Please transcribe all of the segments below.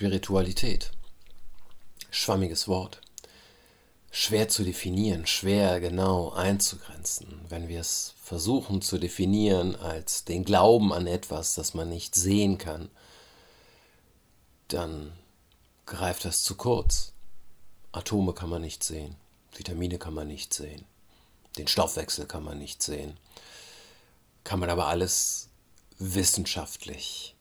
Spiritualität. Schwammiges Wort. Schwer zu definieren, schwer genau einzugrenzen. Wenn wir es versuchen zu definieren als den Glauben an etwas, das man nicht sehen kann, dann greift das zu kurz. Atome kann man nicht sehen, Vitamine kann man nicht sehen, den Stoffwechsel kann man nicht sehen. Kann man aber alles wissenschaftlich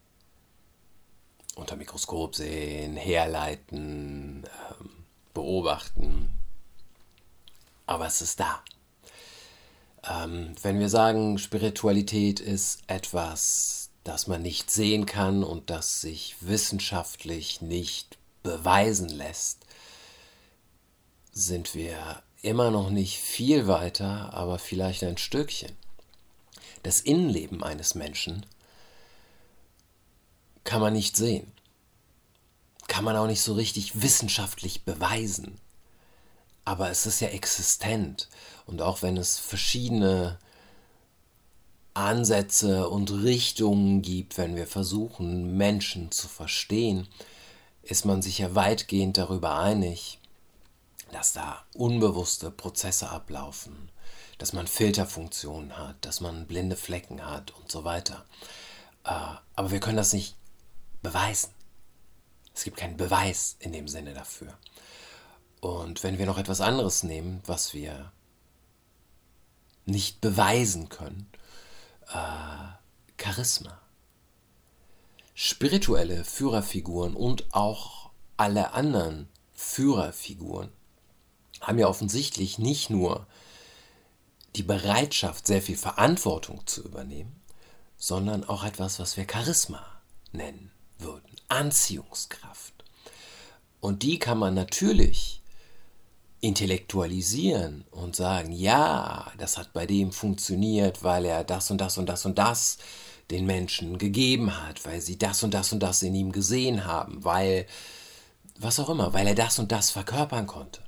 unter Mikroskop sehen, herleiten, ähm, beobachten. Aber es ist da. Ähm, wenn wir sagen, Spiritualität ist etwas, das man nicht sehen kann und das sich wissenschaftlich nicht beweisen lässt, sind wir immer noch nicht viel weiter, aber vielleicht ein Stückchen. Das Innenleben eines Menschen kann man nicht sehen. Kann man auch nicht so richtig wissenschaftlich beweisen. Aber es ist ja existent. Und auch wenn es verschiedene Ansätze und Richtungen gibt, wenn wir versuchen, Menschen zu verstehen, ist man sich ja weitgehend darüber einig, dass da unbewusste Prozesse ablaufen, dass man Filterfunktionen hat, dass man blinde Flecken hat und so weiter. Äh, aber wir können das nicht beweisen. Es gibt keinen Beweis in dem Sinne dafür. Und wenn wir noch etwas anderes nehmen, was wir nicht beweisen können, äh, Charisma. Spirituelle Führerfiguren und auch alle anderen Führerfiguren haben ja offensichtlich nicht nur die Bereitschaft, sehr viel Verantwortung zu übernehmen, sondern auch etwas, was wir Charisma nennen würden. Anziehungskraft. Und die kann man natürlich intellektualisieren und sagen, ja, das hat bei dem funktioniert, weil er das und das und das und das den Menschen gegeben hat, weil sie das und das und das in ihm gesehen haben, weil was auch immer, weil er das und das verkörpern konnte.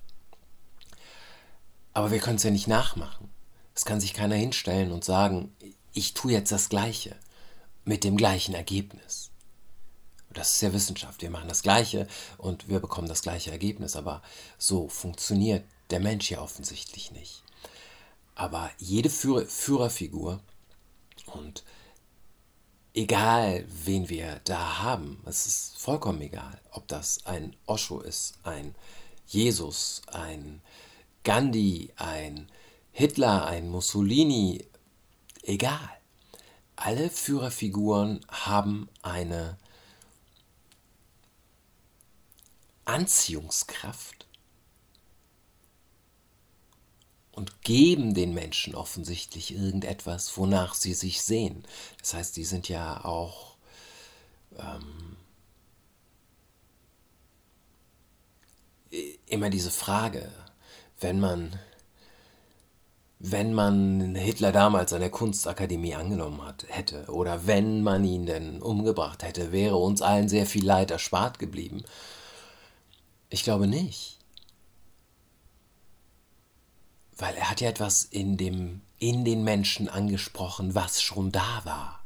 Aber wir können es ja nicht nachmachen. Es kann sich keiner hinstellen und sagen, ich tue jetzt das Gleiche mit dem gleichen Ergebnis. Das ist ja Wissenschaft. Wir machen das Gleiche und wir bekommen das gleiche Ergebnis. Aber so funktioniert der Mensch ja offensichtlich nicht. Aber jede Führer, Führerfigur und egal wen wir da haben, es ist vollkommen egal, ob das ein Osho ist, ein Jesus, ein Gandhi, ein Hitler, ein Mussolini, egal. Alle Führerfiguren haben eine Anziehungskraft und geben den Menschen offensichtlich irgendetwas, wonach sie sich sehen. Das heißt, die sind ja auch ähm, immer diese Frage, wenn man wenn man Hitler damals an der Kunstakademie angenommen hat, hätte, oder wenn man ihn denn umgebracht hätte, wäre uns allen sehr viel Leid erspart geblieben. Ich glaube nicht. Weil er hat ja etwas in, dem, in den Menschen angesprochen, was schon da war.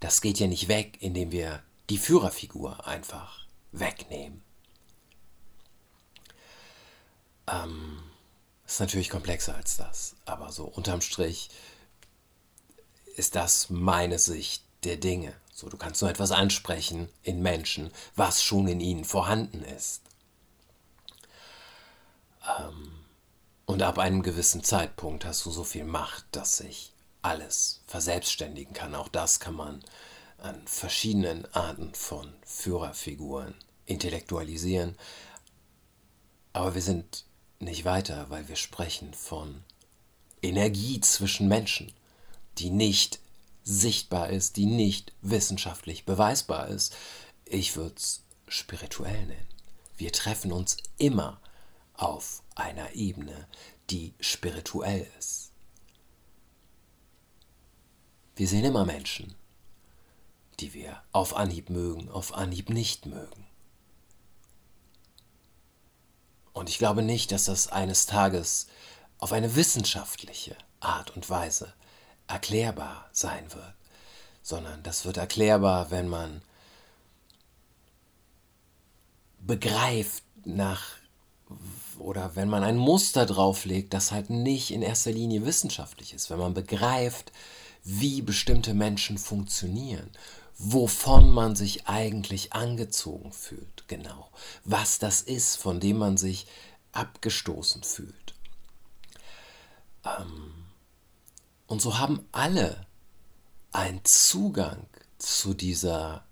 Das geht ja nicht weg, indem wir die Führerfigur einfach wegnehmen. Ähm, ist natürlich komplexer als das, aber so unterm Strich ist das meine Sicht der Dinge. So, du kannst nur etwas ansprechen in Menschen, was schon in ihnen vorhanden ist. Und ab einem gewissen Zeitpunkt hast du so viel Macht, dass sich alles verselbstständigen kann. Auch das kann man an verschiedenen Arten von Führerfiguren intellektualisieren. Aber wir sind nicht weiter, weil wir sprechen von Energie zwischen Menschen, die nicht sichtbar ist, die nicht wissenschaftlich beweisbar ist. Ich würde es spirituell nennen. Wir treffen uns immer auf einer Ebene, die spirituell ist. Wir sehen immer Menschen, die wir auf Anhieb mögen, auf Anhieb nicht mögen. Und ich glaube nicht, dass das eines Tages auf eine wissenschaftliche Art und Weise erklärbar sein wird, sondern das wird erklärbar, wenn man begreift nach oder wenn man ein Muster drauflegt, das halt nicht in erster Linie wissenschaftlich ist, wenn man begreift, wie bestimmte Menschen funktionieren, wovon man sich eigentlich angezogen fühlt, genau, was das ist, von dem man sich abgestoßen fühlt. Ähm, und so haben alle einen Zugang zu dieser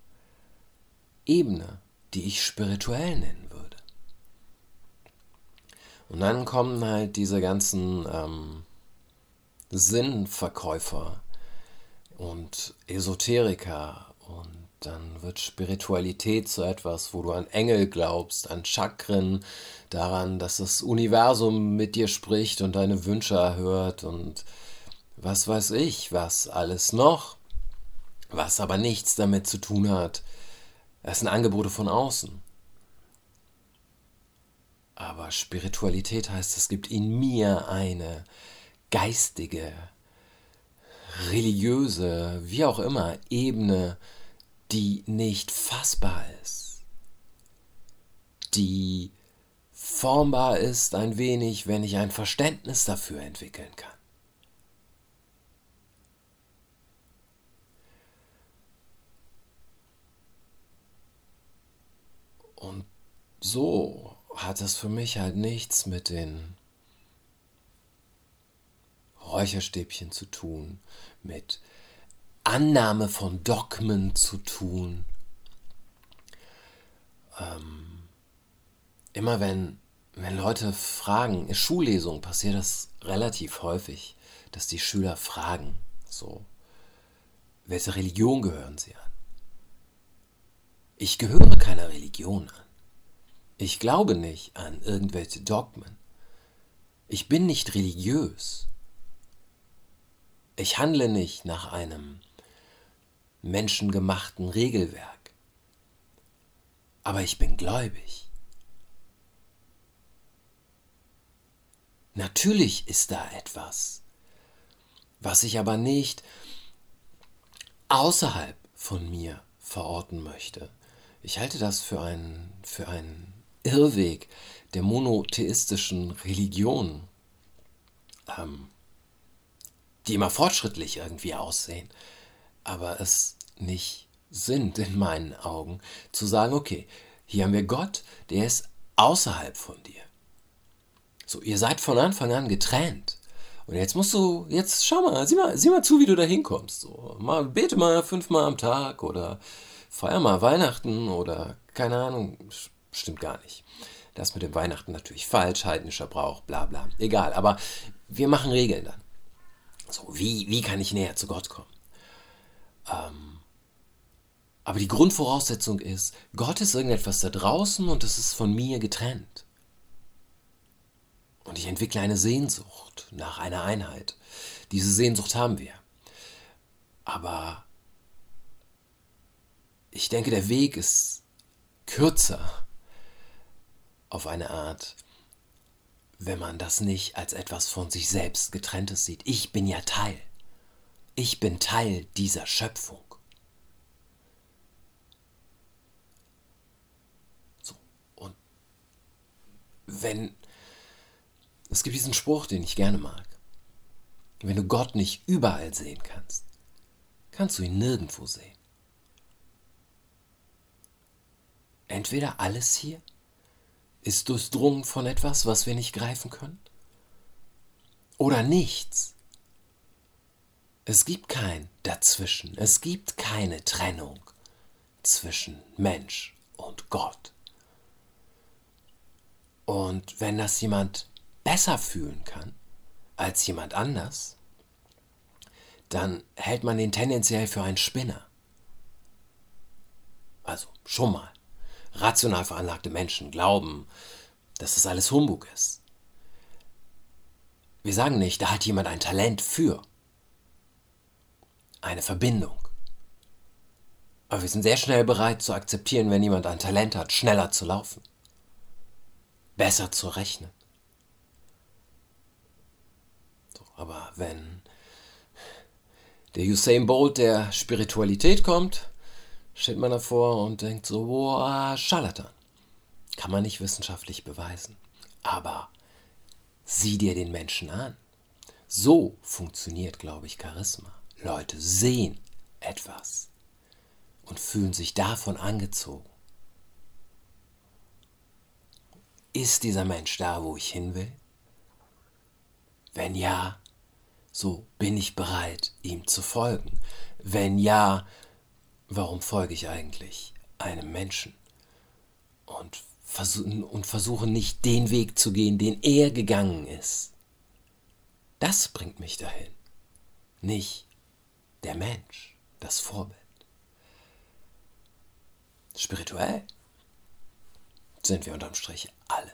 Ebene, die ich spirituell würde. Und dann kommen halt diese ganzen ähm, Sinnverkäufer und Esoteriker und dann wird Spiritualität zu etwas, wo du an Engel glaubst, an Chakren, daran, dass das Universum mit dir spricht und deine Wünsche erhört und was weiß ich, was alles noch, was aber nichts damit zu tun hat. Das sind Angebote von außen. Aber Spiritualität heißt, es gibt in mir eine geistige, religiöse, wie auch immer, Ebene, die nicht fassbar ist, die formbar ist ein wenig, wenn ich ein Verständnis dafür entwickeln kann. Und so hat es für mich halt nichts mit den Räucherstäbchen zu tun, mit Annahme von Dogmen zu tun. Ähm, immer wenn, wenn Leute fragen, in Schullesungen passiert das relativ häufig, dass die Schüler fragen, so, welche Religion gehören sie an? Ich gehöre keiner Religion an. Ich glaube nicht an irgendwelche Dogmen. Ich bin nicht religiös. Ich handle nicht nach einem menschengemachten Regelwerk. Aber ich bin gläubig. Natürlich ist da etwas, was ich aber nicht außerhalb von mir verorten möchte. Ich halte das für einen, für einen Irrweg der monotheistischen Religion, ähm, die immer fortschrittlich irgendwie aussehen, aber es nicht sind in meinen Augen, zu sagen, okay, hier haben wir Gott, der ist außerhalb von dir. So, ihr seid von Anfang an getrennt. Und jetzt musst du, jetzt schau mal, sieh mal, sieh mal zu, wie du da hinkommst. So, mal, bete mal fünfmal am Tag oder feier mal Weihnachten oder keine Ahnung, stimmt gar nicht. Das mit dem Weihnachten natürlich falsch, heidnischer Brauch, bla bla. Egal, aber wir machen Regeln dann. So, wie, wie kann ich näher zu Gott kommen? Ähm, aber die Grundvoraussetzung ist, Gott ist irgendetwas da draußen und es ist von mir getrennt. Und ich entwickle eine Sehnsucht nach einer Einheit. Diese Sehnsucht haben wir. Aber ich denke, der Weg ist kürzer auf eine Art, wenn man das nicht als etwas von sich selbst getrenntes sieht. Ich bin ja Teil. Ich bin Teil dieser Schöpfung. So, und wenn es gibt diesen Spruch, den ich gerne mag. Wenn du Gott nicht überall sehen kannst, kannst du ihn nirgendwo sehen. Entweder alles hier ist durchdrungen von etwas, was wir nicht greifen können, oder nichts. Es gibt kein Dazwischen, es gibt keine Trennung zwischen Mensch und Gott. Und wenn das jemand besser fühlen kann als jemand anders, dann hält man ihn tendenziell für einen Spinner. Also schon mal rational veranlagte Menschen glauben, dass das alles Humbug ist. Wir sagen nicht, da hat jemand ein Talent für eine Verbindung. Aber wir sind sehr schnell bereit zu akzeptieren, wenn jemand ein Talent hat, schneller zu laufen, besser zu rechnen. So, aber wenn der Usain Bolt der Spiritualität kommt, steht man davor und denkt so, boah, Scharlatan. Kann man nicht wissenschaftlich beweisen. Aber sieh dir den Menschen an. So funktioniert, glaube ich, Charisma. Leute sehen etwas und fühlen sich davon angezogen. Ist dieser Mensch da, wo ich hin will? Wenn ja, so bin ich bereit, ihm zu folgen. Wenn ja, warum folge ich eigentlich einem Menschen? Und, versuchen, und versuche nicht den Weg zu gehen, den er gegangen ist. Das bringt mich dahin. Nicht der Mensch, das Vorbild. Spirituell sind wir unterm Strich alle.